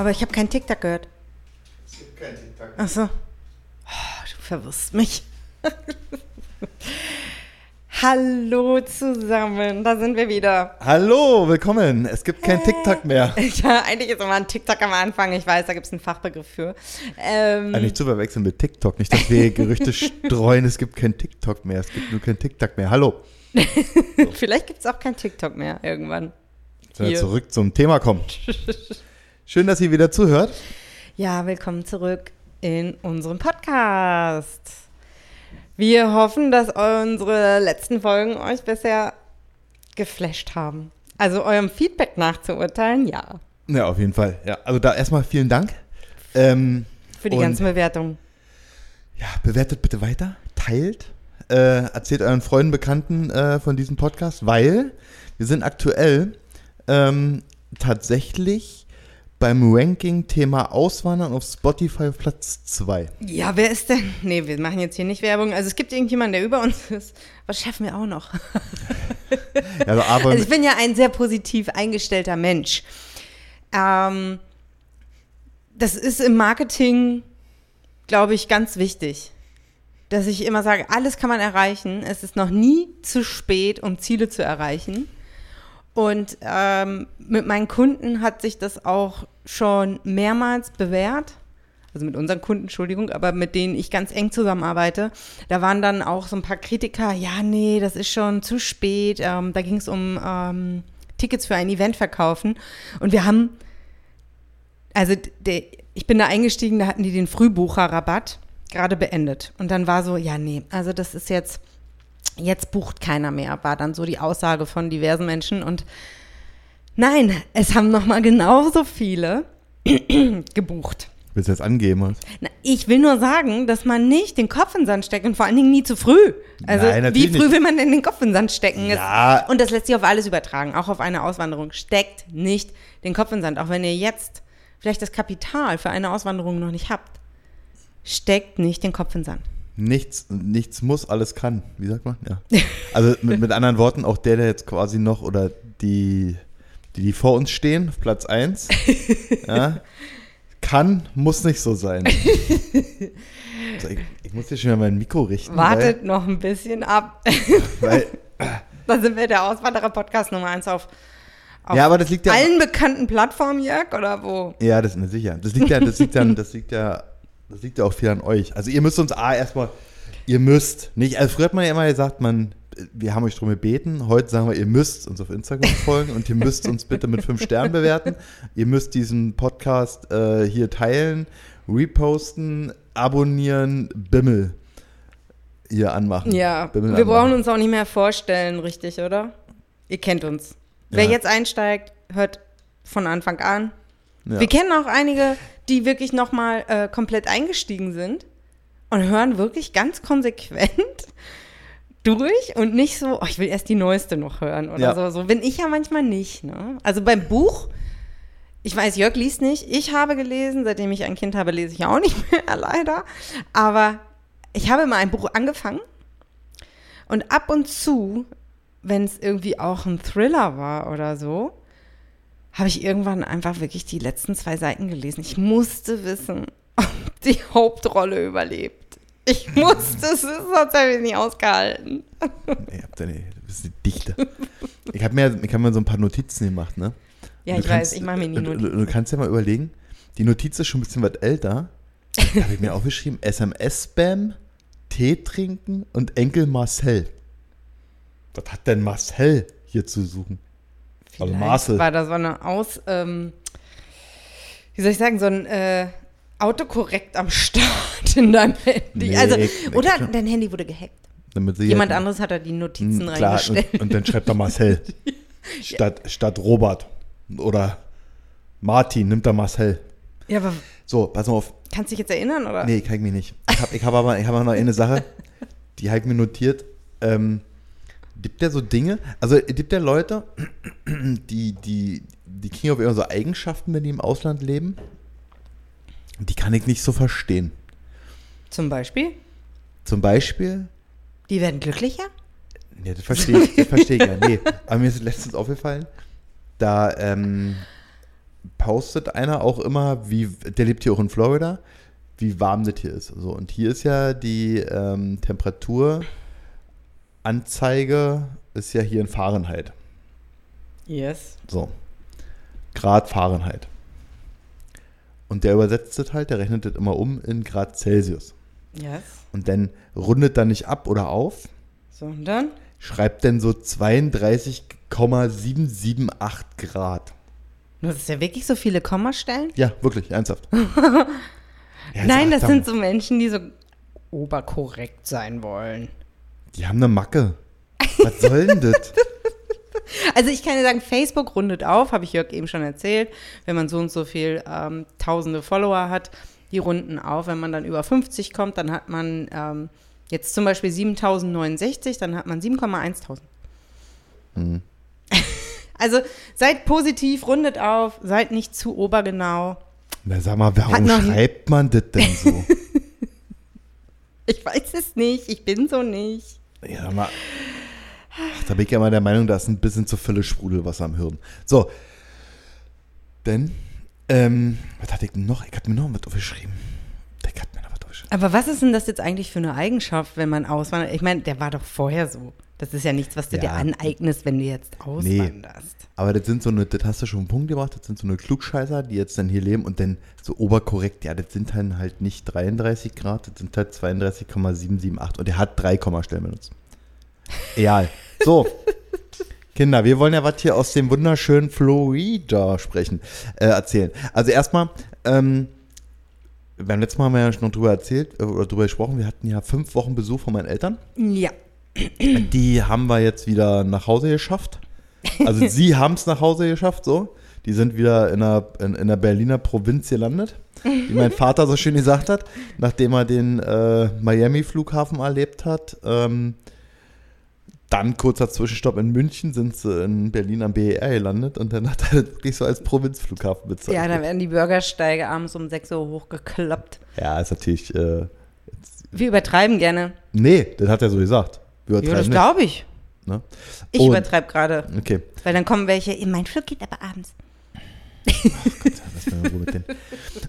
Aber ich habe keinen TikTok gehört. Es gibt kein TikTok. Ach so. Oh, du verwirrst mich. Hallo zusammen, da sind wir wieder. Hallo, willkommen. Es gibt kein TikTok mehr. Ja, eigentlich ist immer ein TikTok am Anfang. Ich weiß, da gibt es einen Fachbegriff für. Ähm, Eigentlich zu verwechseln mit TikTok. Nicht, dass wir Gerüchte streuen, es gibt kein TikTok mehr. Es gibt nur kein TikTok mehr. Hallo. vielleicht gibt es auch kein TikTok mehr irgendwann. Hier. zurück zum Thema kommen. Schön, dass ihr wieder zuhört. Ja, willkommen zurück in unserem Podcast. Wir hoffen, dass unsere letzten Folgen euch bisher geflasht haben. Also eurem Feedback nachzuurteilen, ja. Ja, auf jeden Fall. Ja, also da erstmal vielen Dank. Ähm, Für die ganzen Bewertungen. ja, bewertet bitte weiter, teilt, äh, erzählt euren Freunden, Bekannten äh, von diesem Podcast, weil wir sind aktuell ähm, tatsächlich beim Ranking-Thema Auswandern auf Spotify auf Platz 2. Ja, wer ist denn? Nee, wir machen jetzt hier nicht Werbung. Also es gibt irgendjemanden, der über uns ist. Was schaffen wir auch noch? Also, Also ich bin ja ein sehr positiv eingestellter Mensch. Ähm, das ist im Marketing, glaube ich, ganz wichtig. Dass ich immer sage, alles kann man erreichen. Es ist noch nie zu spät, um Ziele zu erreichen. Und ähm, mit meinen Kunden hat sich das auch schon mehrmals bewährt. Also mit unseren Kunden, Entschuldigung, aber mit denen ich ganz eng zusammenarbeite. Da waren dann auch so ein paar Kritiker, ja, nee, das ist schon zu spät. Ähm, da ging es um ähm, Tickets für ein Event verkaufen. Und wir haben, also der, ich bin da eingestiegen, da hatten die den Frühbucherrabatt gerade beendet. Und dann war so, ja, nee, also das ist jetzt, jetzt bucht keiner mehr, war dann so die Aussage von diversen Menschen. Und nein, es haben nochmal genauso viele gebucht. willst du jetzt angeben? oder? Na, ich will nur sagen, dass man nicht den Kopf in den Sand steckt und vor allen Dingen nie zu früh. Also Nein, wie früh nicht. will man denn den Kopf in den Sand stecken? Ja. Und das lässt sich auf alles übertragen, auch auf eine Auswanderung. Steckt nicht den Kopf in den Sand, auch wenn ihr jetzt vielleicht das Kapital für eine Auswanderung noch nicht habt. Steckt nicht den Kopf in den Sand. Nichts, nichts muss, alles kann. Wie sagt man? Ja. Also mit, mit anderen Worten, auch der, der jetzt quasi noch oder die, die, die vor uns stehen, auf Platz 1, ja, kann, muss nicht so sein. So, ich, ich muss hier schon mal mein Mikro richten. Wartet noch ein bisschen ab. Weil, da sind wir der Auswanderer-Podcast Nummer eins auf, auf weil, ja, aber das liegt ja. allen bekannten Plattformen, Jörg, oder wo? Ja, das ist mir sicher. Das liegt ja, das liegt ja, das liegt ja, das liegt ja auch viel an euch. Also ihr müsst uns A erstmal, ihr müsst, nicht, also früher hat man ja immer gesagt, man, wir haben euch drum gebeten, heute sagen wir, ihr müsst uns auf Instagram folgen und ihr müsst uns bitte mit fünf Sternen bewerten. Ihr müsst diesen Podcast äh, hier teilen, reposten, abonnieren, Bimmel hier anmachen. Ja, Bimmel wir anmachen. brauchen uns auch nicht mehr vorstellen, richtig, oder? Ihr kennt uns. Wer Ja. jetzt einsteigt, hört von Anfang an. Ja. Wir kennen auch einige, die wirklich nochmal äh, komplett eingestiegen sind und hören wirklich ganz konsequent durch und nicht so, oh, ich will erst die neueste noch hören oder Ja. so. So bin ich ja manchmal nicht. Ne? Also beim Buch, ich weiß, Jörg liest nicht. Ich habe gelesen, seitdem ich ein Kind habe, lese ich auch nicht mehr, leider. Aber ich habe mal ein Buch angefangen und ab und zu, wenn es irgendwie auch ein Thriller war oder so, habe ich irgendwann einfach wirklich die letzten zwei Seiten gelesen. Ich musste wissen, ob die Hauptrolle überlebt. Ich musste es, sonst habe ich es nicht ausgehalten. Ihr habt ja nicht, du bist eine Dichter. Ich habe mir, ich hab mir so ein paar Notizen gemacht, ne? Ja, ich kannst- weiß, ich mache mir nie du, du, Notizen. du kannst ja mal überlegen, die Notiz ist schon ein bisschen was älter. Da habe ich mir aufgeschrieben, SMS-Spam, Tee trinken und Enkel Marcel. Was hat denn Marcel hier zu suchen? Also Marcel. war da so eine Aus, ähm, wie soll ich sagen, so ein äh, Autokorrekt am Start in deinem Handy. Nee, also, oder klar. dein Handy wurde gehackt. Jemand jetzt- anderes hat da die Notizen Hm, klar, reingestellt. und, und dann schreibt er Marcel. statt, statt Robert. Oder Martin nimmt er Marcel. Ja, aber So, pass mal auf. kannst du dich jetzt erinnern, oder? Nee, kann ich mich nicht. Ich habe ich hab aber ich hab aber noch eine Sache, die habe ich mir notiert. Ähm, gibt ja so Dinge, also gibt ja Leute, die, die, die kriegen auf immer so Eigenschaften, wenn die im Ausland leben. Die kann ich nicht so verstehen. Zum Beispiel, Zum Beispiel, die werden glücklicher? ja, das verstehe ich, das verstehe ich ja. Nee, aber mir ist letztens aufgefallen, da, ähm, postet einer auch immer, wie, der lebt hier auch in Florida, wie warm das hier ist. So, und hier ist ja die ähm, Temperaturanzeige ist ja hier in Fahrenheit. Yes. So. Grad Fahrenheit. Und der übersetzt das halt, der rechnet das immer um in Grad Celsius. Yes. Und dann rundet er nicht ab oder auf, So, und dann? schreibt dann so 32,778 Grad. Das ist ja wirklich so viele Kommastellen? Ja, wirklich, ernsthaft. Ja, Nein, das sind so Menschen, die so oberkorrekt sein wollen. Die haben eine Macke. Was soll denn das? Also ich kann dir sagen, Facebook rundet auf, habe ich Jörg eben schon erzählt. Wenn man so und so viel ähm, tausende Follower hat, die runden auf. Wenn man dann über 50 kommt, dann hat man ähm, jetzt zum Beispiel 7069, dann hat man 7,1000. Hm. Also seid positiv, rundet auf, seid nicht zu obergenau. Na sag mal, warum schreibt man das denn so? Ich weiß es nicht, ich bin so nicht. Ja, sag mal. Ach, da bin ich ja mal der Meinung, da ist ein bisschen zu viele Sprudelwasser am Hirn. So. Denn, ähm, was hatte ich denn noch? Ich hatte mir noch was aufgeschrieben. Ich hatte mir noch was aufgeschrieben. Aber was ist denn das jetzt eigentlich für eine Eigenschaft, wenn man auswandert? Ich meine, der war doch vorher so. Das ist ja nichts, was du dir Ja. aneignest, wenn du jetzt auswanderst. Aber das sind so eine, das hast du schon einen Punkt gemacht, das sind so eine Klugscheißer, die jetzt dann hier leben und dann so oberkorrekt, ja, das sind dann halt nicht 33 Grad, das sind halt 32,778 und der hat drei Kommastellen benutzt. Egal. So. Kinder, wir wollen ja was hier aus dem wunderschönen Florida sprechen, äh, erzählen. Also erstmal, ähm, beim letzten Mal haben wir ja schon drüber erzählt äh, oder drüber gesprochen, wir hatten ja fünf Wochen Besuch von meinen Eltern. Ja. Die haben wir jetzt wieder nach Hause geschafft. Also sie haben es nach Hause geschafft, so. Die sind wieder in der, in, in der Berliner Provinz gelandet, wie mein Vater so schön gesagt hat, nachdem er den äh, Miami-Flughafen erlebt hat. Ähm, dann kurzer Zwischenstopp in München, sind sie in Berlin am BER gelandet und dann hat er das wirklich so als Provinzflughafen bezeichnet. Ja, da werden die Bürgersteige abends um 6 Uhr hochgeklappt. ja, ist natürlich. Äh, Wir übertreiben gerne. nee, das hat er so gesagt. Wir Ja, das übertreiben glaube ich. ne? Ich übertreibe gerade. Okay. Weil dann kommen welche, mein Flug geht aber abends. Was mit denen.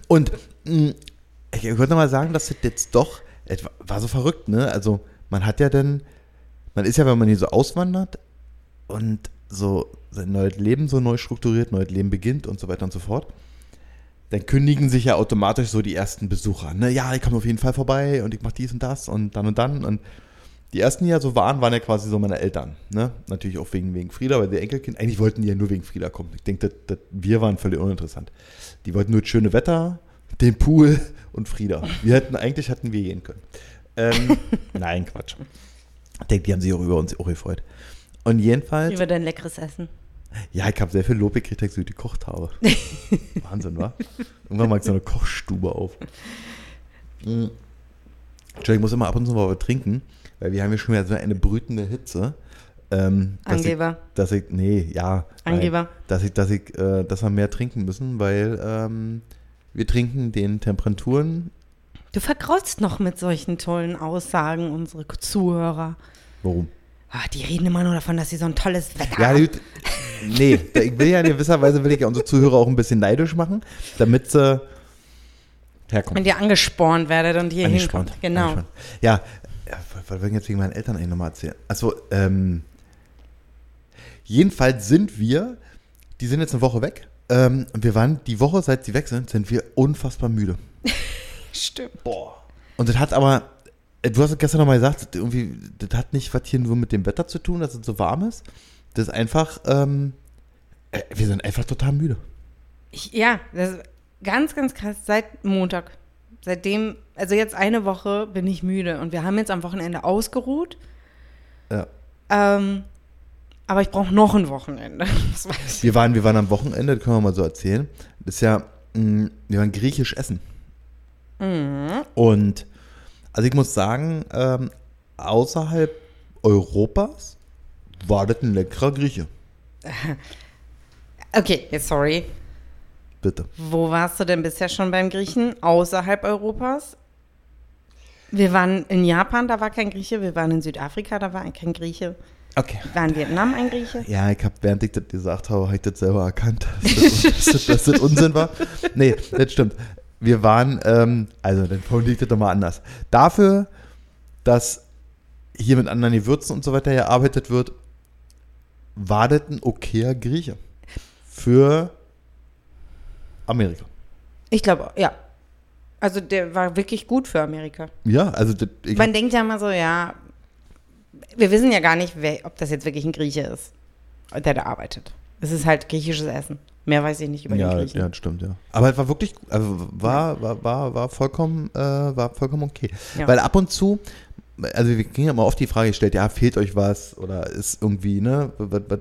Und mh, ich würde noch mal sagen, dass das jetzt doch, es war- war so verrückt, ne? Also man hat ja dann, man ist ja, wenn man hier so auswandert und so sein neues Leben so neu strukturiert, neues Leben beginnt und so weiter und so fort, dann kündigen sich ja automatisch so die ersten Besucher. Ne? Ja, ich komme auf jeden Fall vorbei und ich mache dies und das und dann und dann. Und die ersten, die ja so waren, waren ja quasi so meine Eltern. Ne? Natürlich auch wegen, wegen Frieda, weil der Enkelkind, eigentlich wollten die ja nur wegen Frieda kommen. Ich denke, das, das, wir waren völlig uninteressant. Die wollten nur das schöne Wetter, den Pool und Frieda. Wir hätten, eigentlich hätten wir gehen können. Ähm, nein, Quatsch. Ich denke, die haben sich auch über uns auch gefreut. Und jedenfalls, Über dein leckeres Essen. ja, ich habe sehr viel Lob gekriegt, dass ich so gekocht habe. Wahnsinn, wa? Irgendwann mal so eine Kochstube auf. Mm. Entschuldigung, ich muss immer ab und zu mal was trinken, weil wir haben hier schon wieder so eine brütende Hitze. Ähm, dass Angeber. Ich, dass ich, nee, ja. nein, Angeber. Dass ich, dass ich, äh, dass wir mehr trinken müssen, weil ähm, wir trinken den Temperaturen. Du vergraulst noch mit solchen tollen Aussagen unsere Zuhörer. Warum? Ah, die reden immer nur davon, dass sie so ein tolles Wetter Ja, haben. Nee, ich will ja in gewisser Weise will ich ja unsere Zuhörer auch ein bisschen neidisch machen, damit sie herkommen. Wenn ihr angespornt werdet und hier Angespannt. hinkommt. Genau. Angespannt. Ja, ja, was wollen wir jetzt wegen meinen Eltern eigentlich nochmal erzählen? Also, ähm, jedenfalls sind wir, die sind jetzt eine Woche weg. Ähm, und wir waren die Woche, seit sie weg sind, sind wir unfassbar müde. Stimmt. Boah. Und das hat aber, äh, du hast es gestern nochmal gesagt, das irgendwie, das hat nicht was hier nur mit dem Wetter zu tun, dass es so warm ist. Das ist einfach, ähm, äh, wir sind einfach total müde. Ich, ja, das ist ganz, ganz krass. Seit Montag. Seitdem, also jetzt eine Woche bin ich müde und wir haben jetzt am Wochenende ausgeruht. Ja. Ähm, aber ich brauche noch ein Wochenende. Wir waren, wir waren am Wochenende, das können wir mal so erzählen. Das ist ja, mh, wir waren griechisch essen. Und also ich muss sagen, ähm, außerhalb Europas war das ein leckerer Grieche. Okay, sorry. Bitte. Wo warst du denn bisher schon beim Griechen? Außerhalb Europas? Wir waren in Japan, da war kein Grieche. Wir waren in Südafrika, da war kein Grieche. Okay. War in Vietnam ein Grieche? Ja, ich habe, während ich das gesagt habe, habe ich das selber erkannt, dass das, dass das, dass das Unsinn war. Nee, das stimmt. Wir waren, ähm, also dann formuliere ich das doch mal anders. Dafür, dass hier mit anderen Gewürzen und so weiter gearbeitet wird, war das ein okayer Grieche. Für Amerika. Ich glaube, ja. Also der war wirklich gut für Amerika. Ja, also das, ich, Man denkt ja immer so, ja, wir wissen ja gar nicht, wer, ob das jetzt wirklich ein Grieche ist, der da arbeitet. Es ist halt griechisches Essen. Mehr weiß ich nicht über ja, die Griechen. ja, das stimmt, ja. Aber es war wirklich, also war, war, war, war vollkommen, äh, war vollkommen okay. Ja. Weil ab und zu, also wir kriegen ja mal oft die Frage gestellt, ja, fehlt euch was oder ist irgendwie, ne, was, was,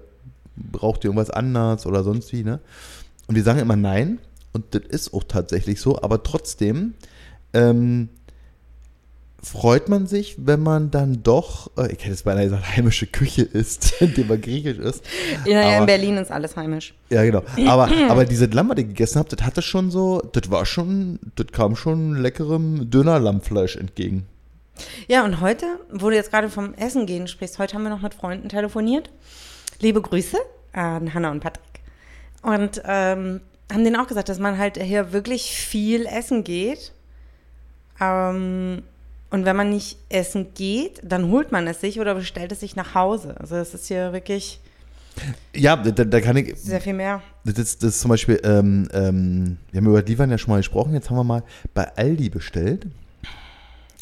braucht ihr irgendwas anders oder sonst wie, ne? Und wir sagen immer nein und das ist auch tatsächlich so, aber trotzdem ähm, freut man sich, wenn man dann doch, äh, ich hätte es beinahe gesagt, heimische Küche isst, indem man griechisch ist. Ja, ja, in Aber- Berlin ist alles heimisch. Ja, genau. Aber, aber diese Lamm, was ich gegessen habe, das hatte schon so, das war schon, das kam schon leckerem Döner-Lammfleisch entgegen. Ja, und heute, wo du jetzt gerade vom Essen gehen sprichst, heute haben wir noch mit Freunden telefoniert. Liebe Grüße an Hanna und Patrick. Und ähm, haben denen auch gesagt, dass man halt hier wirklich viel essen geht. Ähm, und wenn man nicht essen geht, dann holt man es sich oder bestellt es sich nach Hause. Also es ist hier wirklich Ja, da, da kann ich, sehr viel mehr. das ist, das ist zum Beispiel, ähm, ähm, wir haben über Lieferan ja schon mal gesprochen, jetzt haben wir mal bei Aldi bestellt.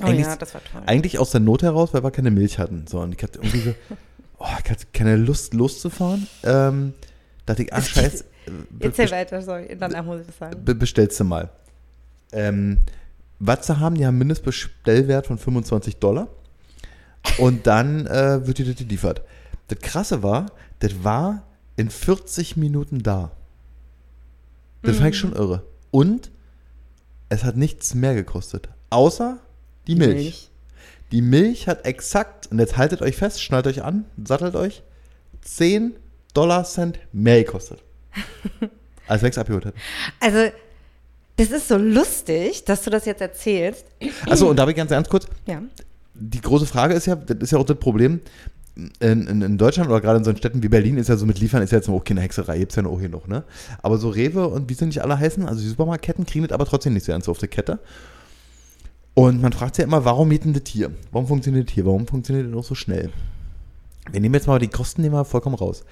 Oh Eigentlich- ja, das war toll. Eigentlich aus der Not heraus, weil wir keine Milch hatten. So, und ich hatte irgendwie so, oh, ich hatte keine Lust loszufahren. Ähm, dachte ich, ah, scheiß. Äh, Erzähl weiter, sorry, danach muss ich das sagen. Be bestellst du mal. Ähm, was sie haben, die haben einen Mindestbestellwert von 25 Dollar. Und dann äh, wird dir das geliefert. Das Krasse war, das war in 40 Minuten da. Das fand ich schon irre. Und es hat nichts mehr gekostet. Außer die Milch. Die Milch hat exakt, und jetzt haltet euch fest, schnallt euch an, sattelt euch, 10 Dollar Cent mehr gekostet. Als es abgeholt hätte. Also, das ist so lustig, dass du das jetzt erzählst. Achso, und da habe ich ganz ernst kurz, Ja. die große Frage ist ja, das ist ja auch das Problem, in, in, in Deutschland oder gerade in so Städten wie Berlin ist ja so mit Liefern ist ja jetzt auch keine Hexerei, gibt es ja auch hier noch, ne? Aber so Rewe und wie sie nicht alle heißen, also die Supermarktketten kriegen das aber trotzdem nicht so ganz auf die Kette. Und man fragt sich ja immer, warum geht denn das hier? Warum funktioniert das hier? Warum funktioniert das auch so schnell? Wir nehmen jetzt mal die Kosten nehmen wir vollkommen raus.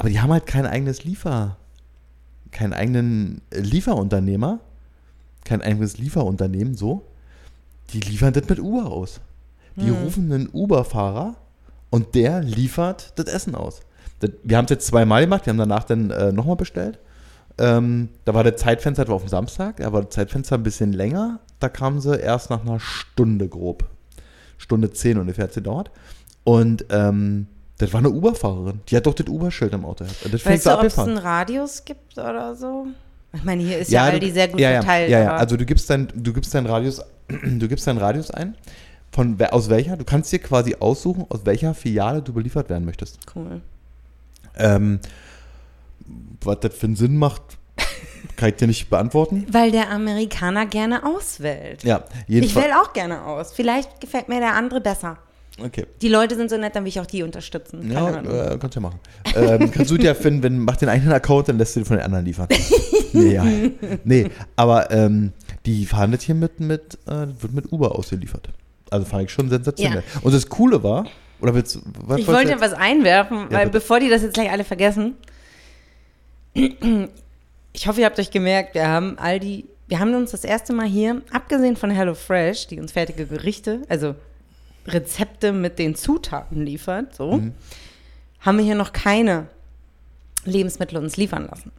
Aber die haben halt kein eigenes Liefer, keinen eigenen Lieferunternehmer, kein eigenes Lieferunternehmen, so. Die liefern das mit Uber aus. Die rufen einen Uber-Fahrer und der liefert das Essen aus. Das, wir haben es jetzt zweimal gemacht, wir haben danach dann äh, nochmal bestellt. Ähm, da war das Zeitfenster, das war auf dem Samstag, da war das Zeitfenster ein bisschen länger. Da kamen sie erst nach einer Stunde grob. Stunde zehn ungefähr hat es gedauert. Und ähm, das war eine Uber-Fahrerin. Die hat doch das Uber-Schild im Auto gehabt. Das Weißt du, ob es einen Radius gibt oder so? Ich meine, hier ist ja, Aldi du- sehr gut ja, ja, verteilt. Ja, ja, also du gibst deinen du gibst deinen Radius, du gibst deinen Radius ein. Von aus welcher? Du kannst dir quasi aussuchen, aus welcher Filiale du beliefert werden möchtest. cool. Ähm, was das für einen Sinn macht, kann ich dir nicht beantworten. Weil der Amerikaner gerne auswählt. Ja, Ich jedenfalls. wähle auch gerne aus. Vielleicht gefällt mir der andere besser. Okay. Die Leute sind so nett, dann will ich auch die unterstützen. Keine Ja, äh, kannst du ja machen. ähm, kannst du dir finden, wenn mach den einen Account, dann lässt du den von den anderen liefern. nee, ja. nee, aber ähm, die fahren das hier mit, mit äh, wird mit Uber ausgeliefert. Also fand ich schon sensationell. Und das Coole war, oder willst du, was Ich wollte jetzt- was einwerfen, weil bitte. bevor die das jetzt gleich alle vergessen, ich hoffe, ihr habt euch gemerkt, wir haben all die, wir haben uns das erste Mal hier, abgesehen von HelloFresh, die uns fertige Gerichte, also Rezepte mit den Zutaten liefert, so, Mhm. haben wir hier noch keine Lebensmittel uns liefern lassen.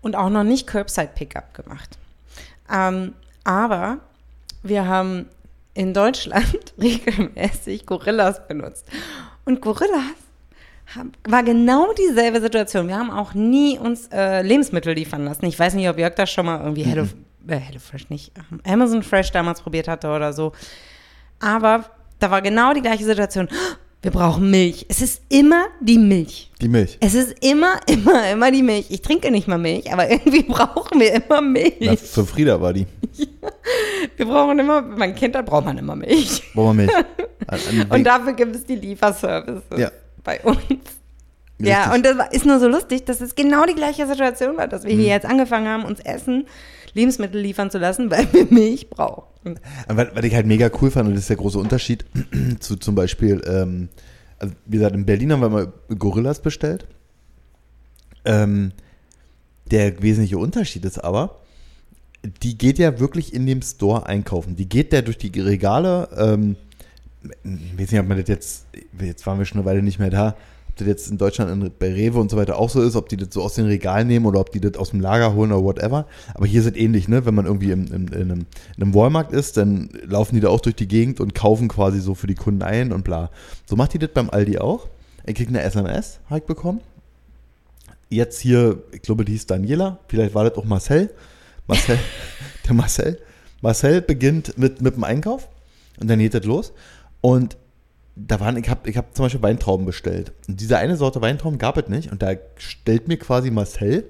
Und auch noch nicht Curbside-Pickup gemacht. Ähm, aber wir haben in Deutschland regelmäßig Gorillas benutzt. Und Gorillas haben, war genau dieselbe Situation. Wir haben auch nie uns äh, Lebensmittel liefern lassen. Ich weiß nicht, ob Jörg das schon mal irgendwie Hello, äh, HelloFresh nicht, Amazon Fresh damals probiert hatte oder so. Aber da war genau die gleiche Situation. Wir brauchen Milch. Es ist immer die Milch. Die Milch. Es ist immer, immer, immer die Milch. Ich trinke nicht mal Milch, aber irgendwie brauchen wir immer Milch. Na, für Frieda war die. Wir brauchen immer, man Kind hat, braucht man immer Milch. Brauchen wir Milch. Und dafür gibt es die Lieferservices Ja. bei uns. Ja, Richtig. und das ist nur so lustig, dass es genau die gleiche Situation war, dass wir Mhm. hier jetzt angefangen haben, uns Essen, Lebensmittel liefern zu lassen, weil wir Milch brauchen. Was, was ich halt mega cool fand, und das ist der große Unterschied zu zum Beispiel, ähm, also wie gesagt, in Berlin haben wir mal Gorillas bestellt. Ähm, der wesentliche Unterschied ist aber, die geht ja wirklich in dem Store einkaufen. Die geht ja durch die Regale. Ähm, ich weiß nicht, ob man das jetzt, jetzt waren wir schon eine Weile nicht mehr da, ob das jetzt in Deutschland in, bei Rewe und so weiter auch so ist, ob die das so aus den Regalen nehmen oder ob die das aus dem Lager holen oder whatever. Aber hier ist es ähnlich, ne? Wenn man irgendwie im, im, in, einem, in einem Walmart ist, dann laufen die da auch durch die Gegend und kaufen quasi so für die Kunden ein und bla. So macht die das beim Aldi auch. Er kriegt eine SMS, habe ich bekommen. Jetzt hier, ich glaube, die hieß Daniela, vielleicht war das auch Marcel. Marcel, der Marcel. Marcel beginnt mit, mit dem Einkauf und dann geht das los. Und da waren, ich habe ich hab zum Beispiel Weintrauben bestellt. Und diese eine Sorte Weintrauben gab es nicht. Und da stellt mir quasi Marcel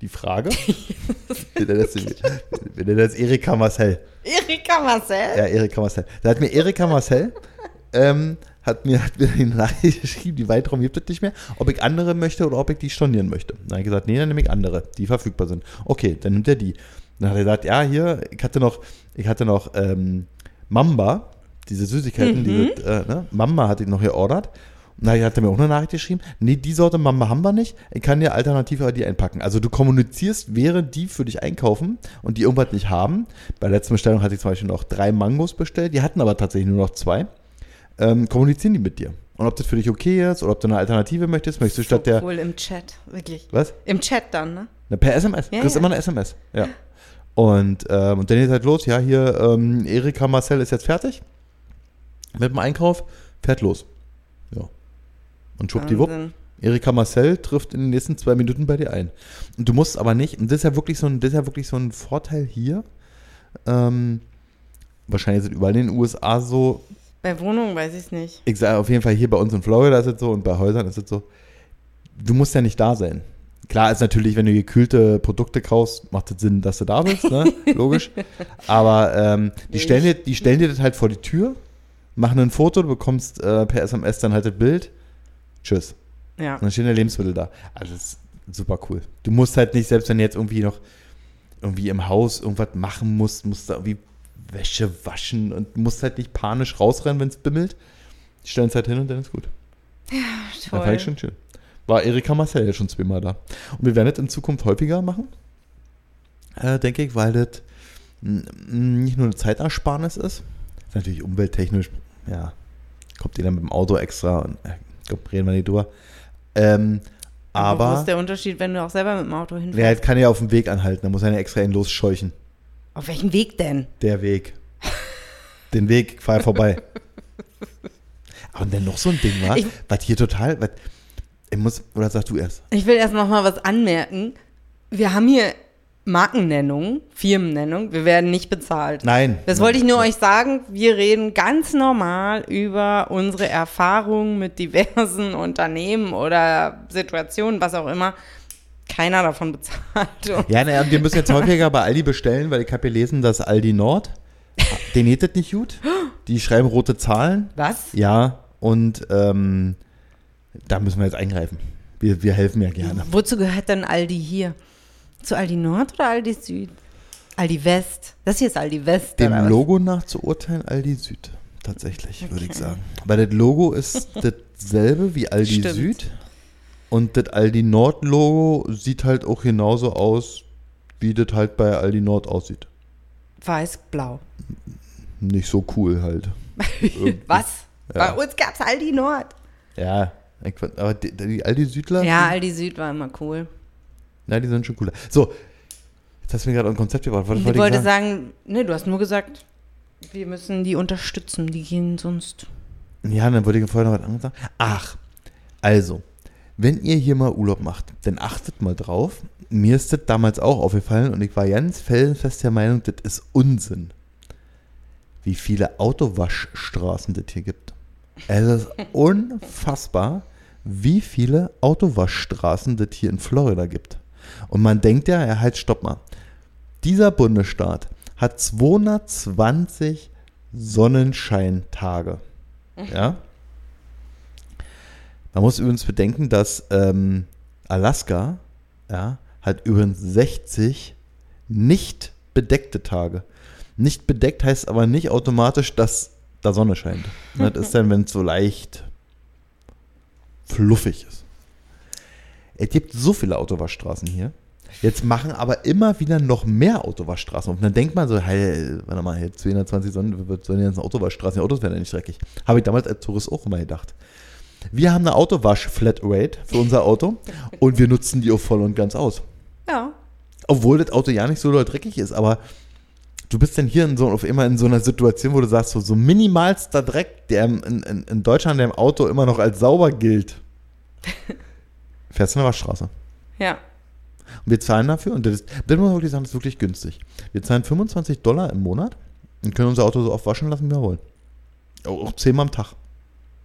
die Frage. wir nennen das, das Erika Marcel. Erika Marcel? Ja, Erika Marcel. Da hat mir Erika Marcel, ähm, hat mir, hat mir die Nachricht geschrieben, die Weintrauben gibt es nicht mehr, ob ich andere möchte oder ob ich die stornieren möchte. Dann habe ich gesagt, nee, dann nehme ich andere, die verfügbar sind. Okay, dann nimmt er die. Dann hat er gesagt, ja, hier, ich hatte noch, ich hatte noch ähm, Mamba, diese Süßigkeiten, diese, äh, ne? Mamba hatte ich noch geordert. Und da hat er mir auch eine Nachricht geschrieben, nee, die Sorte Mamba haben wir nicht, ich kann dir alternativ aber die einpacken. Also du kommunizierst, während die für dich einkaufen und die irgendwas nicht haben. Bei der letzten Bestellung hatte ich zum Beispiel noch drei Mangos bestellt, die hatten aber tatsächlich nur noch zwei. Ähm, kommunizieren die mit dir. Und ob das für dich okay ist oder ob du eine Alternative möchtest, möchtest du statt der. cool im Chat, wirklich. Was? Im Chat dann, ne? Na, per SMS. Ja, du kriegst ja. immer eine SMS. Ja. Und, ähm, und dann geht halt los, ja, hier, ähm, Erika Marcel ist jetzt fertig mit dem Einkauf, fährt los. Ja. Und schwuppdiwupp, Wahnsinn. Erika Marcel trifft in den nächsten zwei Minuten bei dir ein. Und du musst aber nicht, und das ist ja wirklich so ein, das ist ja wirklich so ein Vorteil hier. Ähm, wahrscheinlich sind überall in den USA so, Bei Wohnungen weiß ich es nicht. ich sage auf jeden Fall hier bei uns in Florida ist es so und bei Häusern ist es so, du musst ja nicht da sein. Klar ist natürlich, wenn du gekühlte Produkte kaufst, macht es Sinn, dass du da bist, ne? Logisch. Aber ähm, die, stellen dir, die stellen dir das halt vor die Tür, machen ein Foto, du bekommst äh, per SMS dann halt das Bild. Tschüss. Ja. Und dann stehen da Lebensmittel da. Also das ist super cool. Du musst halt nicht, selbst wenn du jetzt irgendwie noch irgendwie im Haus irgendwas machen musst, musst du irgendwie Wäsche waschen und musst halt nicht panisch rausrennen, wenn es bimmelt. Stellen es halt hin und dann ist gut. Das fand Toll. ich schon schön. War Erika Marcel ja schon zweimal da. Und wir werden das in Zukunft häufiger machen, äh, denke ich, weil das mm, mm, nicht nur eine Zeitersparnis ist, ist natürlich umwelttechnisch, ja, kommt ihr dann mit dem Auto extra und äh, komm, reden wir nicht drüber. Ähm, Wo aber ist der Unterschied, wenn du auch selber mit dem Auto hinfährst? halt kann ja auf dem Weg anhalten, da muss er ja extra ihn losscheuchen. Auf welchem Weg denn? Der Weg. Den Weg, fahr ja vorbei. Aber dann noch so ein Ding war, Ich- was hier total, was, ich muss, oder sagst du erst? Ich will erst noch mal was anmerken. Wir haben hier Markennennung, Firmennennung. Wir werden nicht bezahlt. Nein. Das wollte ich nur euch sagen. Wir reden ganz normal über unsere Erfahrungen mit diversen Unternehmen oder Situationen, was auch immer. Keiner davon bezahlt. Ja, naja, wir müssen jetzt häufiger bei Aldi bestellen, weil ich habe gelesen, dass Aldi Nord, den das nicht gut. Die schreiben rote Zahlen. Was? Ja, und ähm, da müssen wir jetzt eingreifen. Wir, wir helfen ja gerne. Wozu gehört denn Aldi hier? Zu Aldi Nord oder Aldi Süd? Aldi West. Das hier ist Aldi West. Dem oder was? Logo nach zu urteilen, Aldi Süd. Tatsächlich, würde ich sagen. Weil das Logo ist dasselbe wie Aldi Stimmt. Süd. Und das Aldi Nord Logo sieht halt auch genauso aus, wie das halt bei Aldi Nord aussieht. Weiß-blau. Nicht so cool halt. Was? Ja. Bei uns gab es Aldi Nord. Ja, aber die, die Aldi Südler, Ja, Aldi Süd war immer cool. Na, die sind schon cooler. So, jetzt hast du mir gerade ein Konzept gebracht. Was Ich wollte wollte sagen, ne, du hast nur gesagt, wir müssen die unterstützen, die gehen sonst. Ja, dann wollte ich vorher noch was anderes sagen. Ach, also, wenn ihr hier mal Urlaub macht, dann achtet mal drauf. Mir ist das damals auch aufgefallen und ich war ganz felsenfest der Meinung, das ist Unsinn, wie viele Autowaschstraßen das hier gibt. Es ist unfassbar, wie viele Autowaschstraßen das hier in Florida gibt. Und man denkt ja, ja, halt, stopp mal. Dieser Bundesstaat hat 220 Sonnenscheintage. Ja. Man muss übrigens bedenken, dass ähm, Alaska ja, hat übrigens 60 nicht bedeckte Tage. Nicht bedeckt heißt aber nicht automatisch, dass da Sonne scheint. Das ist dann, wenn es so leicht fluffig ist. Es gibt so viele Autowaschstraßen hier. Jetzt machen aber immer wieder noch mehr Autowaschstraßen. Und dann denkt man so, hey, warte mal, hey, 220 Sonnen, sollen jetzt eine Autowaschstraße? Die Autos werden ja nicht dreckig. Habe ich damals als Tourist auch immer gedacht. Wir haben eine Autowasch-Flatrate für unser Auto und wir nutzen die auch voll und ganz aus. Ja. Obwohl das Auto ja nicht so dreckig ist, aber du bist dann hier in so, auf immer in so einer Situation, wo du sagst, so, so minimalster Dreck, der in, in, in Deutschland der im Auto immer noch als sauber gilt. Fährst du eine Waschstraße. Ja. Und wir zahlen dafür, und das, ist, das muss man wirklich sagen, das ist wirklich günstig. Wir zahlen 25 Dollar im Monat und können unser Auto so oft waschen lassen, wie wir wollen. Auch zehnmal am Tag.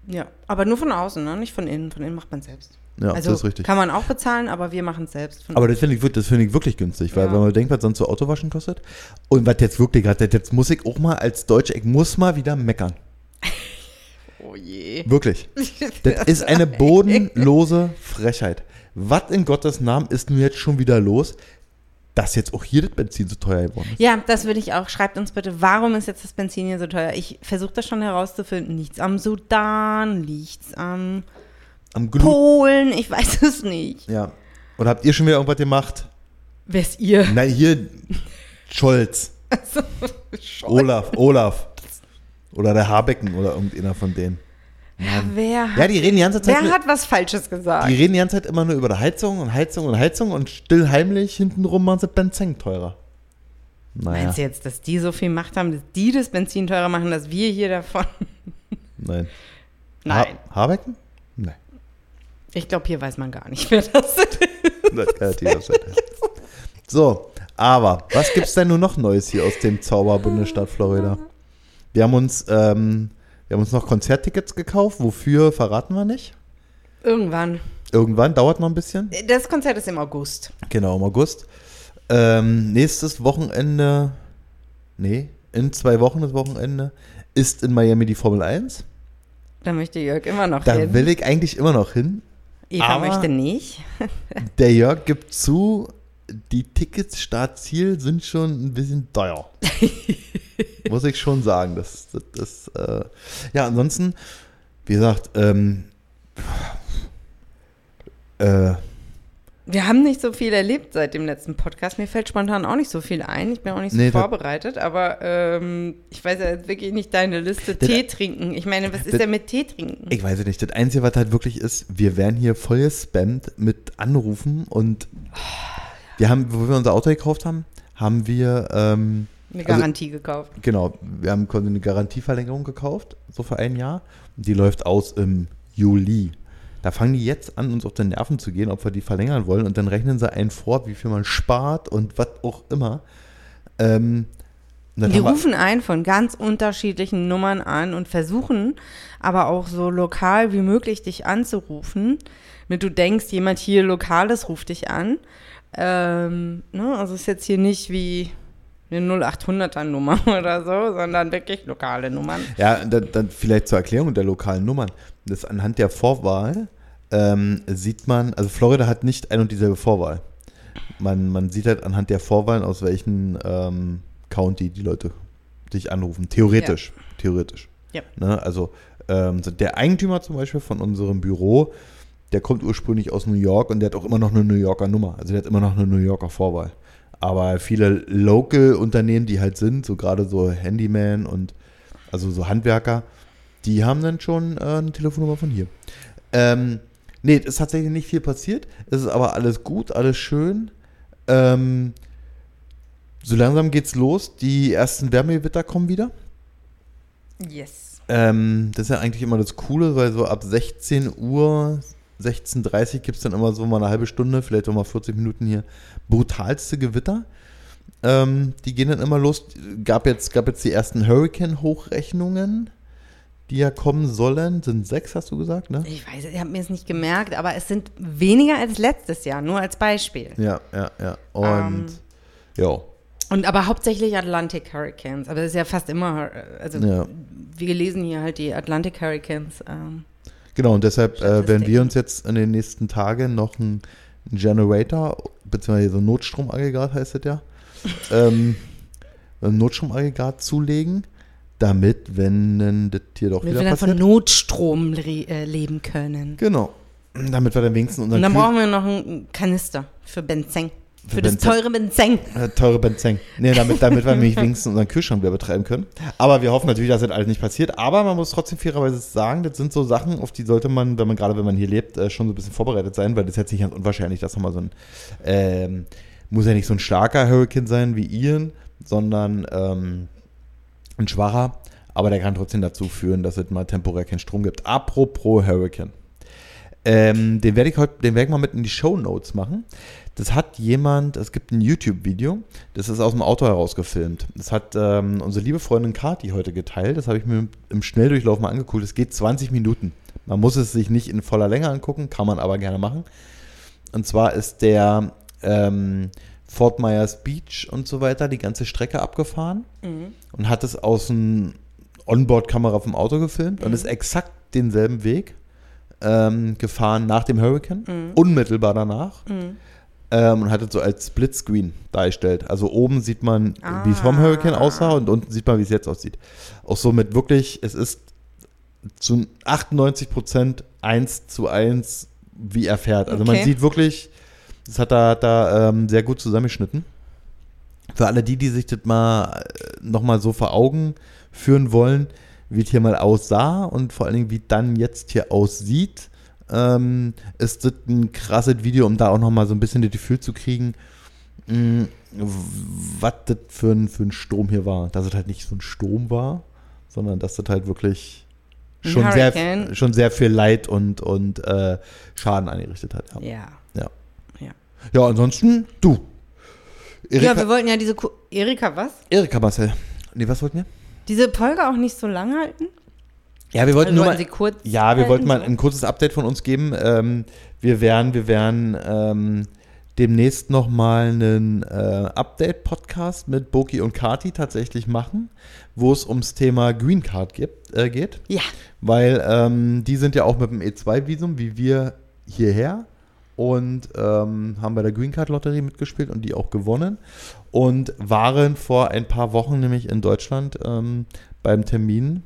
Ja. Aber nur von außen, ne? Nicht von innen. Von innen macht man selbst. Ja, also das ist richtig. kann man auch bezahlen, aber wir machen es selbst. Aber das finde ich, das finde ich wirklich günstig, weil Ja. wenn man bedenkt, was sonst so Autowaschen kostet. Und was jetzt wirklich hat, jetzt muss ich auch mal als Deutsche, ich muss mal wieder meckern. oh je. Wirklich. Das ist eine bodenlose Frechheit. Was in Gottes Namen ist nun jetzt schon wieder los, dass jetzt auch hier das Benzin so teuer geworden ist? Ja, das will ich auch. Schreibt uns bitte, warum ist jetzt das Benzin hier so teuer? Ich versuche das schon herauszufinden. Nichts am Sudan, nichts am Am. Polen, ich weiß es nicht. Ja. Und habt ihr schon wieder irgendwas gemacht? Wer ist ihr? Nein, hier Scholz, Olaf, Olaf. Oder der Habecken oder irgendeiner von denen. Wer, Ja, die reden die ganze Zeit. wer nur- hat was Falsches gesagt? Die reden die ganze Zeit immer nur über die Heizung und Heizung und Heizung und still heimlich hintenrum machen sie Benzin teurer. Naja, Meinst du jetzt, dass die so viel Macht haben, dass die das Benzin teurer machen, dass wir hier davon? nein. Nein. Ha Habecken? Nein. Ich glaube, hier weiß man gar nicht, wer das ist. Das kann natürlich auch sein. So, aber was gibt's denn nur noch Neues hier aus dem Zauberbundesstaat Florida? Wir haben uns, ähm, wir haben uns noch Konzerttickets gekauft. Wofür verraten wir nicht? Irgendwann. Irgendwann dauert noch ein bisschen. Das Konzert ist im August. Genau, im August. Ähm, nächstes Wochenende, nee, in zwei Wochen das Wochenende, ist in Miami die Formel 1. Da möchte Jörg immer noch Da hin. will ich eigentlich immer noch hin. Eva aber- möchte nicht. Der Jörg gibt zu, die Tickets Startziel sind schon ein bisschen teuer. Muss ich schon sagen. Das, das, das äh, ja, ansonsten, wie gesagt, ähm, äh, Wir haben nicht so viel erlebt seit dem letzten Podcast. Mir fällt spontan auch nicht so viel ein. Ich bin auch nicht so Nee, vorbereitet, aber ähm, ich weiß ja jetzt wirklich nicht deine Liste. Tee trinken. Ich meine, was ist denn mit Tee trinken? ich weiß es nicht. Das Einzige, was halt wirklich ist, wir werden hier voll gespammt mit Anrufen und wir haben, wo wir unser Auto gekauft haben, haben wir, ähm, Eine also- Garantie gekauft. Genau, wir haben quasi eine Garantieverlängerung gekauft, so für ein Jahr. Die läuft aus im Juli. Da fangen die jetzt an, uns auf den Nerven zu gehen, ob wir die verlängern wollen. Und dann rechnen sie einen vor, wie viel man spart und was auch immer. Ähm, Die rufen ein von ganz unterschiedlichen Nummern an und versuchen aber auch so lokal wie möglich dich anzurufen. Damit du denkst, jemand hier Lokales ruft dich an. Ähm, ne? Also es ist jetzt hier nicht wie eine 0800er Nummer oder so, sondern wirklich lokale Nummern. Ja, dann, dann vielleicht zur Erklärung der lokalen Nummern. Das anhand der Vorwahl ähm, sieht man, also Florida hat nicht ein und dieselbe Vorwahl. Man, man sieht halt anhand der Vorwahlen, aus welchen ähm, County die Leute dich anrufen. Theoretisch. Theoretisch. Ja. Ne? Also ähm, der Eigentümer zum Beispiel von unserem Büro, der kommt ursprünglich aus New York und der hat auch immer noch eine New Yorker Nummer. Also der hat immer noch eine New Yorker Vorwahl. Aber viele Local-Unternehmen, die halt sind, so gerade so Handyman und also so Handwerker, die haben dann schon äh, eine Telefonnummer von hier. Ähm, nee, es ist tatsächlich nicht viel passiert. Es ist aber alles gut, alles schön. Ähm, so langsam geht's los. Die ersten Wärmegewitter kommen wieder. Yes. Ähm, das ist ja eigentlich immer das Coole, weil so ab 16 Uhr, 16.30 Uhr gibt es dann immer so mal eine halbe Stunde, vielleicht auch mal 40 Minuten hier brutalste Gewitter. Ähm, die gehen dann immer los. Gab jetzt, gab jetzt die ersten Hurricane-Hochrechnungen, die ja kommen sollen. Sind sechs, hast du gesagt, ne? Ich weiß, ich habe mir es nicht gemerkt, aber es sind weniger als letztes Jahr, nur als Beispiel. Ja, ja, ja. Und Ähm. ja. Und aber hauptsächlich Atlantic Hurricanes. Aber das ist ja fast immer, äh, also Ja. wir lesen hier halt die Atlantic Hurricanes. Ähm, Genau, und deshalb äh, werden wir uns jetzt in den nächsten Tagen noch einen Generator, beziehungsweise so ein Notstromaggregat heißt das ja, ähm, ein Notstromaggregat zulegen, damit, wenn denn das hier doch damit wieder wir dann von passiert. Notstrom le äh, leben können. Genau. Damit wir dann wenigstens unseren Und dann Kühl- brauchen wir noch einen Kanister für Benzeng. Für, Für das Benzeng. teure Benzeng. Äh, teure Benzeng. Nee, damit, damit wir nämlich wenigstens unseren Kühlschrank wieder betreiben können. Aber wir hoffen natürlich, dass das alles nicht passiert. Aber man muss trotzdem fairerweise sagen, das sind so Sachen, auf die sollte man, wenn man gerade wenn man hier lebt, äh, schon so ein bisschen vorbereitet sein, weil das ist jetzt nicht ganz unwahrscheinlich, dass nochmal so ein, ähm, muss ja nicht so ein starker Hurricane sein wie Ian, sondern ähm, ein schwacher. Aber der kann trotzdem dazu führen, dass es mal temporär keinen Strom gibt. Apropos Hurricane. Ähm, den werde ich heute, den werde ich mal mit in die Show Notes machen. Das hat jemand, es gibt ein YouTube-Video, das ist aus dem Auto heraus gefilmt. Das hat ähm, unsere liebe Freundin Kati heute geteilt. Das habe ich mir im Schnelldurchlauf mal angeguckt. Es geht 20 Minuten. Man muss es sich nicht in voller Länge angucken, kann man aber gerne machen. Und zwar ist der ähm, Fort Myers Beach und so weiter die ganze Strecke abgefahren und hat es aus einem Onboard-Kamera vom Auto gefilmt und ist exakt denselben Weg ähm, gefahren nach dem Hurricane, unmittelbar danach. Ähm, und hat es so als Splitscreen dargestellt. Also oben sieht man, wie es vom Hurricane aussah und unten sieht man, wie es jetzt aussieht. Auch so mit wirklich, es ist zu 98 Prozent 1 zu 1, wie er fährt. Also man Okay. sieht wirklich, das hat er da ähm, sehr gut zusammengeschnitten. Für alle die, die sich das mal nochmal so vor Augen führen wollen, wie es hier mal aussah und vor allen Dingen, wie dann jetzt hier aussieht, ähm, ist das ein krasses Video, um da auch nochmal so ein bisschen das Gefühl zu kriegen, mh, was das für ein, für ein Sturm hier war. Dass es halt nicht so ein Sturm war, sondern dass das halt wirklich schon sehr, schon sehr viel Leid und, und äh, Schaden angerichtet hat. Ja. Ja. Ja. Ja. ja, ansonsten du. Ja, Erika, wir wollten ja diese. Ku Erika, was? Erika Marcel. Nee, was wollten wir? Diese Folge auch nicht so lang halten? Ja, wir wollten Also nur wollten mal, kurz ja, wir halten, wollten mal ein kurzes Update von uns geben. Ähm, wir werden, wir werden ähm, demnächst noch mal einen äh, Update-Podcast mit Boki und Kati tatsächlich machen, wo es ums Thema Green Card gibt, äh, geht. Ja. Weil ähm, die sind ja auch mit dem E2-Visum, wie wir hierher. Und ähm, haben bei der Green Card Lotterie mitgespielt und die auch gewonnen. Und waren vor ein paar Wochen nämlich in Deutschland ähm, beim Termin,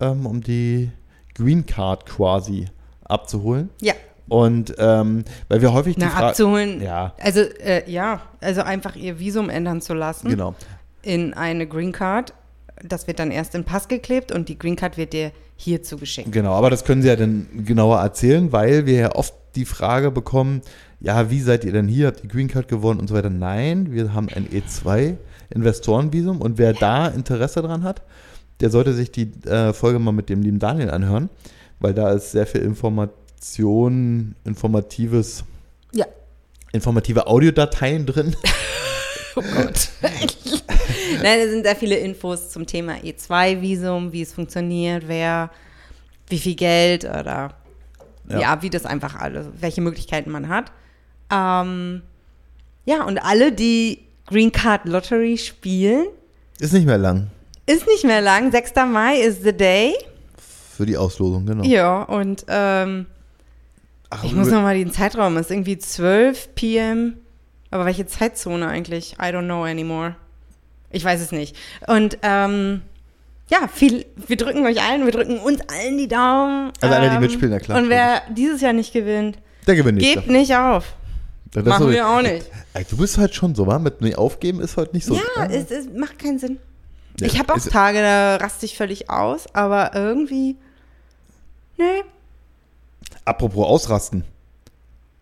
ähm, um die Green Card quasi abzuholen. Ja. Und ähm, weil wir häufig die Na, Frage. abzuholen. Ja, Also, äh, ja, also einfach ihr Visum ändern zu lassen genau. in eine Green Card. Das wird dann erst in Pass geklebt und die Green Card wird dir hier zugeschickt. Genau, aber das können Sie ja dann genauer erzählen, weil wir ja oft die Frage bekommen, ja, wie seid ihr denn hier? Habt ihr Green Card gewonnen und so weiter? Nein, wir haben ein E2-Investorenvisum und wer da Interesse dran hat, der sollte sich die äh, Folge mal mit dem lieben Daniel anhören, weil da ist sehr viel Information, informatives, Ja. informative Audiodateien drin. Oh Gott. Nein, da sind sehr viele Infos zum Thema E2-Visum, wie es funktioniert, wer, wie viel Geld oder Ja. ja, wie das einfach alles, welche Möglichkeiten man hat. Ähm, ja, und alle, die Green Card Lottery spielen, Ist nicht mehr lang ist nicht mehr lang. 6. Mai ist the day. für die Auslosung, genau. Ja, und ähm, Ach, ich muss nochmal den Zeitraum, ist irgendwie 12 p.m. Aber welche Zeitzone eigentlich? I don't know anymore. Ich weiß es nicht. Und ähm, ja, viel, wir drücken euch allen, wir drücken uns allen die Daumen. Also alle, die ähm, mitspielen, na klar, Und wer dieses Jahr nicht gewinnt, der gewinnt nicht. gebt nicht auf. Das Machen so- wir auch nicht. Ey, Du bist halt schon so, wa? Mit mir aufgeben ist heute nicht so. ja, Ah. es, es macht keinen Sinn. Ja, ich habe auch Tage, da raste ich völlig aus, aber irgendwie, nee. Apropos ausrasten.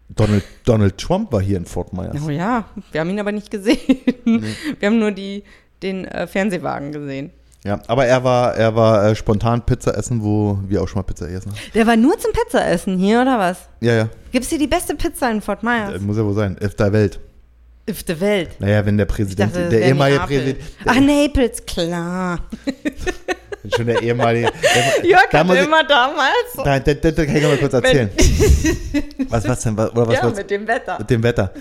Donald, Donald Trump war hier in Fort Myers. Oh ja, wir haben ihn aber nicht gesehen. Wir haben nur die, den äh, Fernsehwagen gesehen. Ja, aber er war, er war äh, spontan Pizza essen, wo wir auch schon mal Pizza haben. Der war nur zum Pizza essen hier, oder was? Ja, ja, Gibt's hier die beste Pizza in Fort äh, Myers? muss ja wohl sein. Auf der Welt. Auf der Welt. Naja, wenn der Präsident, dachte, das der ehemalige. Präsident, Ach, Naples, klar. schon der ehemalige. Der, Jörg da hat immer damals. da, da, da, kann ich noch mal kurz erzählen. was, was denn? Was, oder was ja, wollt's- mit dem Wetter. mit dem Wetter.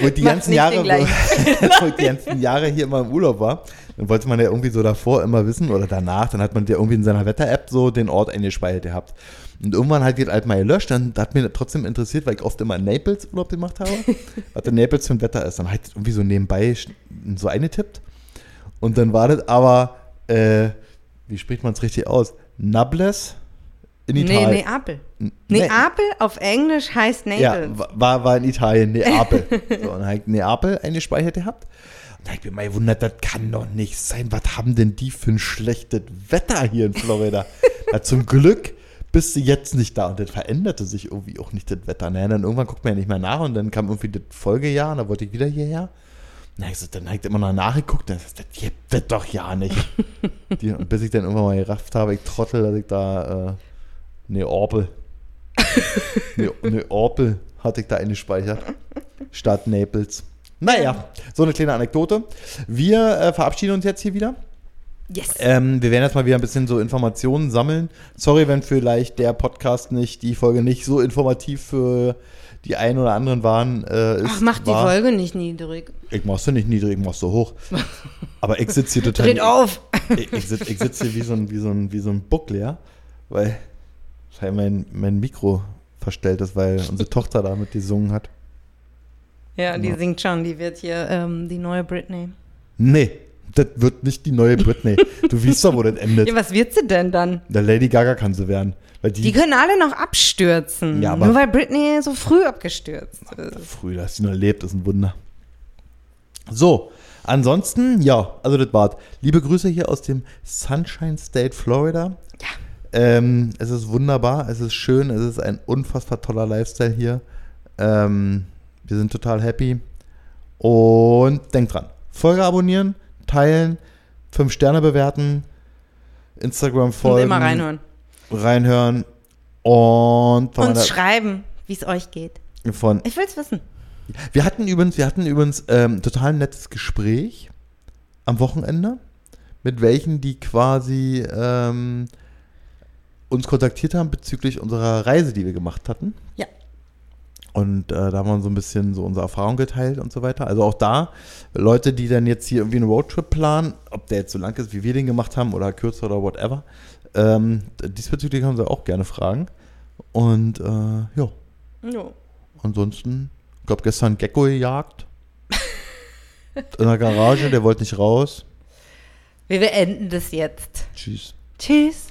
Wo ich die ganzen Jahre, wo, die ganzen Jahre hier immer im Urlaub war, dann wollte man ja irgendwie so davor immer wissen oder danach, dann hat man ja irgendwie in seiner Wetter-App so den Ort eingespeichert gehabt. Und irgendwann hat die halt mal gelöscht, dann hat mir trotzdem interessiert, weil ich oft immer in Naples Urlaub gemacht habe, was in Naples für ein Wetter ist. Dann halt irgendwie so nebenbei so eingetippt. Und dann war das aber, äh, wie spricht man es richtig aus? Nables in Nee, Italien. Neapel. Nee. Neapel auf Englisch heißt Ja, Naples. wa- war, war in Italien, Neapel. so, und dann habe ich Neapel eingespeichert gehabt. Und da habe ich mir mal gewundert, das kann doch nicht sein. Was haben denn die für ein schlechtes Wetter hier in Florida? ja, zum Glück bist du jetzt nicht da. Und das veränderte sich irgendwie auch nicht, das Wetter. Naja, dann irgendwann guckt man ja nicht mehr nach und dann kam irgendwie das Folgejahr und da wollte ich wieder hierher. Na, ich so, dann habe ich immer noch nachgeguckt, das, das gibt das doch ja nicht. Die, und bis ich dann irgendwann mal gerafft habe, ich trottel, dass ich da äh, Neapel Ne, Neapel hatte ich da eingespeichert. Statt Naples. Naja, so eine kleine Anekdote. Wir äh, verabschieden uns jetzt hier wieder. Yes. Ähm, wir werden jetzt mal wieder ein bisschen so Informationen sammeln. Sorry, wenn vielleicht der Podcast nicht, die Folge nicht so informativ für die einen oder anderen waren. Äh, ist, Ach, mach die war. Folge nicht niedrig. Ich mach's ja nicht niedrig, ich mach's so hoch. Aber ich sitze hier total. Dreht auf. Ich, ich sitze ich sitz hier wie so ein, wie so ein, wie so ein Buckler, weil, weil mein, mein Mikro verstellt ist, weil unsere Tochter damit gesungen hat. Ja, die Ja. singt schon. Die wird hier ähm, die neue Britney. Nee, das wird nicht die neue Britney. Du weißt doch, wo das endet. Ja, was wird sie denn dann? Der Lady Gaga kann sie werden. Weil die, Die können alle noch abstürzen. Ja, aber- Nur weil Britney so früh abgestürzt ist. früh, dass sie noch lebt, ist ein Wunder. So, ansonsten, ja, also das war's. Liebe Grüße hier aus dem Sunshine State, Florida. Ja. Ähm, es ist wunderbar, es ist schön, es ist ein unfassbar toller Lifestyle hier. Ähm, wir sind total happy. Und denkt dran, Folge abonnieren, teilen, 5 Sterne bewerten, Instagram Und folgen, immer reinhören. reinhören und Uns schreiben, wie es euch geht. von Ich will's wissen. wir hatten übrigens, wir hatten übrigens ähm, total nettes Gespräch am Wochenende mit welchen, die quasi ähm, uns kontaktiert haben bezüglich unserer Reise, die wir gemacht hatten. Ja. Und äh, da haben wir so ein bisschen so unsere Erfahrung geteilt und so weiter. Also auch da, Leute, die dann jetzt hier irgendwie einen Roadtrip planen, ob der jetzt so lang ist, wie wir den gemacht haben oder kürzer oder whatever, ähm, diesbezüglich können sie auch gerne fragen. Und äh, ja, Jo. Ansonsten, ich glaube, gestern Gecko gejagt. In der Garage, der wollte nicht raus. Wir beenden das jetzt. Tschüss. Tschüss.